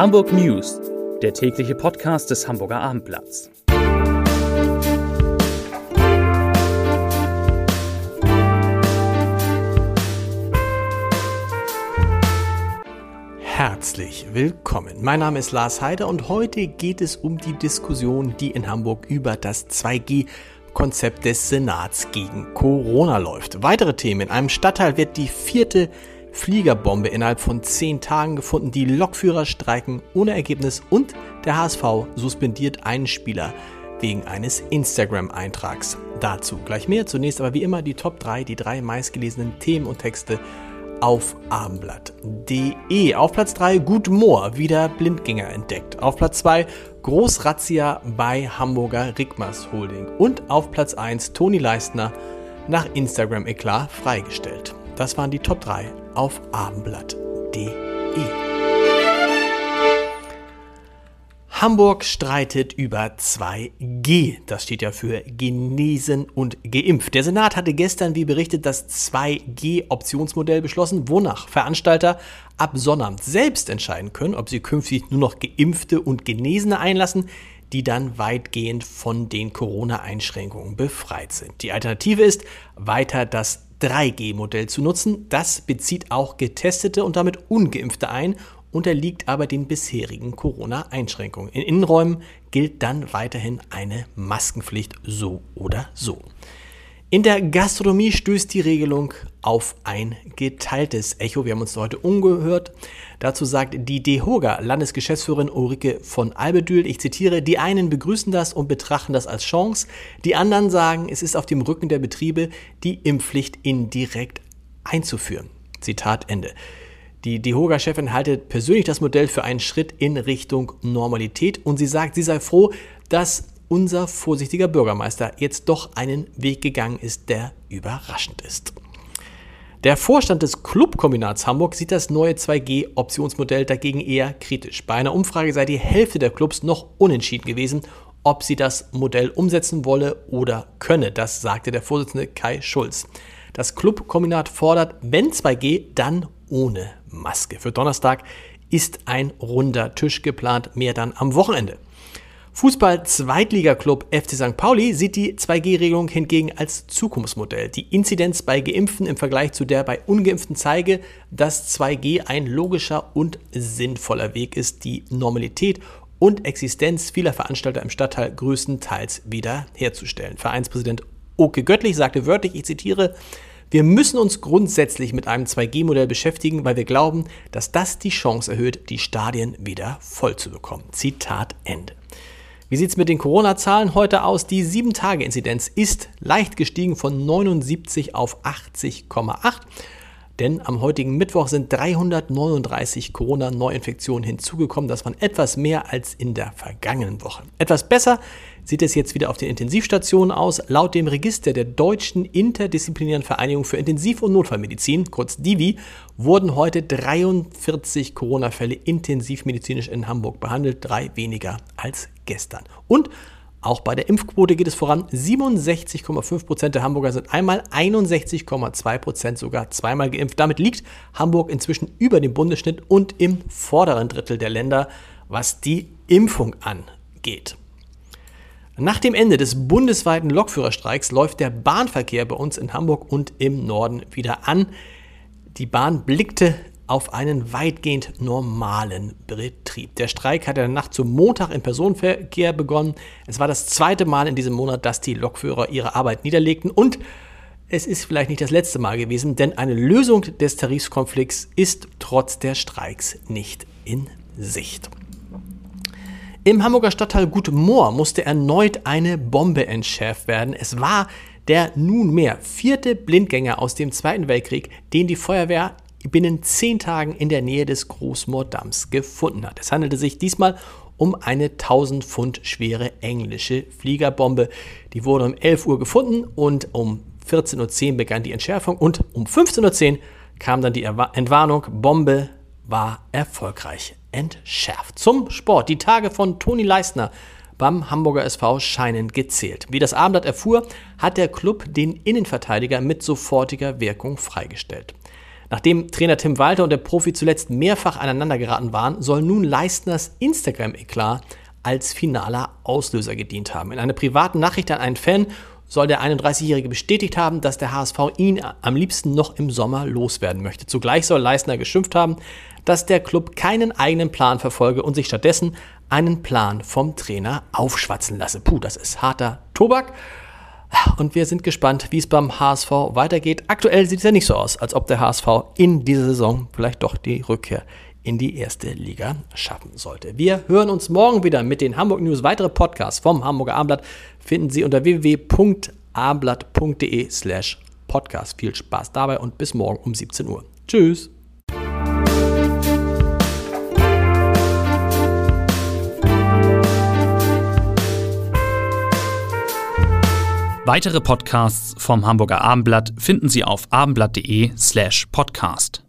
Hamburg News, der tägliche Podcast des Hamburger Abendblatts. Herzlich willkommen. Mein Name ist Lars Heider und heute geht es um die Diskussion, die in Hamburg über das 2G Konzept des Senats gegen Corona läuft. Weitere Themen. In einem Stadtteil wird die vierte Fliegerbombe innerhalb von zehn Tagen gefunden. Die Lokführer streiken ohne Ergebnis und der HSV suspendiert einen Spieler wegen eines Instagram-Eintrags. Dazu gleich mehr. Zunächst aber wie immer die Top 3, die drei meistgelesenen Themen und Texte auf abendblatt.de. Auf Platz 3 Gut Moor, wieder Blindgänger entdeckt. Auf Platz 2 Großrazzia bei Hamburger Rigmas Holding. Und auf Platz 1 Toni Leistner nach Instagram-Eklat freigestellt. Das waren die Top 3 auf abendblatt.de. Hamburg streitet über 2G. Das steht ja für genesen und geimpft. Der Senat hatte gestern, wie berichtet, das 2G-Optionsmodell beschlossen, wonach Veranstalter ab Sonnabend selbst entscheiden können, ob sie künftig nur noch geimpfte und Genesene einlassen, die dann weitgehend von den Corona-Einschränkungen befreit sind. Die Alternative ist, weiter das 3G-Modell zu nutzen. Das bezieht auch Getestete und damit Ungeimpfte ein unterliegt aber den bisherigen Corona-Einschränkungen. In Innenräumen gilt dann weiterhin eine Maskenpflicht so oder so. In der Gastronomie stößt die Regelung auf ein geteiltes Echo. Wir haben uns heute umgehört. Dazu sagt die DEHOGA Landesgeschäftsführerin Ulrike von Albedül, ich zitiere, die einen begrüßen das und betrachten das als Chance, die anderen sagen, es ist auf dem Rücken der Betriebe, die Impfpflicht indirekt einzuführen. Zitat Ende. Die DEHOGA-Chefin haltet persönlich das Modell für einen Schritt in Richtung Normalität und sie sagt, sie sei froh, dass unser vorsichtiger Bürgermeister jetzt doch einen Weg gegangen ist, der überraschend ist. Der Vorstand des Clubkombinats Hamburg sieht das neue 2G-Optionsmodell dagegen eher kritisch. Bei einer Umfrage sei die Hälfte der Clubs noch unentschieden gewesen, ob sie das Modell umsetzen wolle oder könne. Das sagte der Vorsitzende Kai Schulz. Das Clubkombinat fordert, wenn 2G, dann ohne Maske. Für Donnerstag ist ein runder Tisch geplant, mehr dann am Wochenende. Fußball-Zweitligaklub FC St. Pauli sieht die 2G-Regelung hingegen als Zukunftsmodell. Die Inzidenz bei Geimpften im Vergleich zu der bei Ungeimpften zeige, dass 2G ein logischer und sinnvoller Weg ist, die Normalität und Existenz vieler Veranstalter im Stadtteil größtenteils wieder herzustellen. Vereinspräsident Oke Göttlich sagte wörtlich, ich zitiere, wir müssen uns grundsätzlich mit einem 2G-Modell beschäftigen, weil wir glauben, dass das die Chance erhöht, die Stadien wieder voll zu bekommen. Zitat Ende. Wie sieht es mit den Corona-Zahlen heute aus? Die 7-Tage-Inzidenz ist leicht gestiegen von 79 auf 80,8. Denn am heutigen Mittwoch sind 339 Corona-Neuinfektionen hinzugekommen. Das waren etwas mehr als in der vergangenen Woche. Etwas besser sieht es jetzt wieder auf den Intensivstationen aus. Laut dem Register der Deutschen Interdisziplinären Vereinigung für Intensiv- und Notfallmedizin, kurz DIVI, wurden heute 43 Corona-Fälle intensivmedizinisch in Hamburg behandelt, drei weniger als gestern. Und auch bei der Impfquote geht es voran. 67,5 Prozent der Hamburger sind einmal, 61,2 Prozent sogar zweimal geimpft. Damit liegt Hamburg inzwischen über dem Bundesschnitt und im vorderen Drittel der Länder, was die Impfung angeht. Nach dem Ende des bundesweiten Lokführerstreiks läuft der Bahnverkehr bei uns in Hamburg und im Norden wieder an. Die Bahn blickte auf einen weitgehend normalen Betrieb. Der Streik hat in der Nacht zum Montag im Personenverkehr begonnen. Es war das zweite Mal in diesem Monat, dass die Lokführer ihre Arbeit niederlegten und es ist vielleicht nicht das letzte Mal gewesen, denn eine Lösung des Tarifkonflikts ist trotz der Streiks nicht in Sicht. Im Hamburger Stadtteil Gutmoor musste erneut eine Bombe entschärft werden. Es war der nunmehr vierte Blindgänger aus dem Zweiten Weltkrieg, den die Feuerwehr binnen zehn Tagen in der Nähe des Großmoordamms gefunden hat. Es handelte sich diesmal um eine 1000 Pfund schwere englische Fliegerbombe. Die wurde um 11 Uhr gefunden und um 14.10 Uhr begann die Entschärfung und um 15.10 Uhr kam dann die Entwarnung, Bombe war erfolgreich entschärft. Zum Sport. Die Tage von Toni Leistner beim Hamburger SV scheinen gezählt. Wie das Abendblatt erfuhr, hat der Club den Innenverteidiger mit sofortiger Wirkung freigestellt. Nachdem Trainer Tim Walter und der Profi zuletzt mehrfach aneinander geraten waren, soll nun Leistners Instagram-Eklat als finaler Auslöser gedient haben. In einer privaten Nachricht an einen Fan soll der 31-Jährige bestätigt haben, dass der HSV ihn am liebsten noch im Sommer loswerden möchte. Zugleich soll Leistner geschimpft haben, dass der Club keinen eigenen Plan verfolge und sich stattdessen einen Plan vom Trainer aufschwatzen lasse. Puh, das ist harter Tobak. Und wir sind gespannt, wie es beim HSV weitergeht. Aktuell sieht es ja nicht so aus, als ob der HSV in dieser Saison vielleicht doch die Rückkehr in die erste Liga schaffen sollte. Wir hören uns morgen wieder mit den Hamburg News. Weitere Podcasts vom Hamburger Abendblatt finden Sie unter www.abendblatt.de slash podcast. Viel Spaß dabei und bis morgen um 17 Uhr. Tschüss. Weitere Podcasts vom Hamburger Abendblatt finden Sie auf abendblatt.de slash podcast.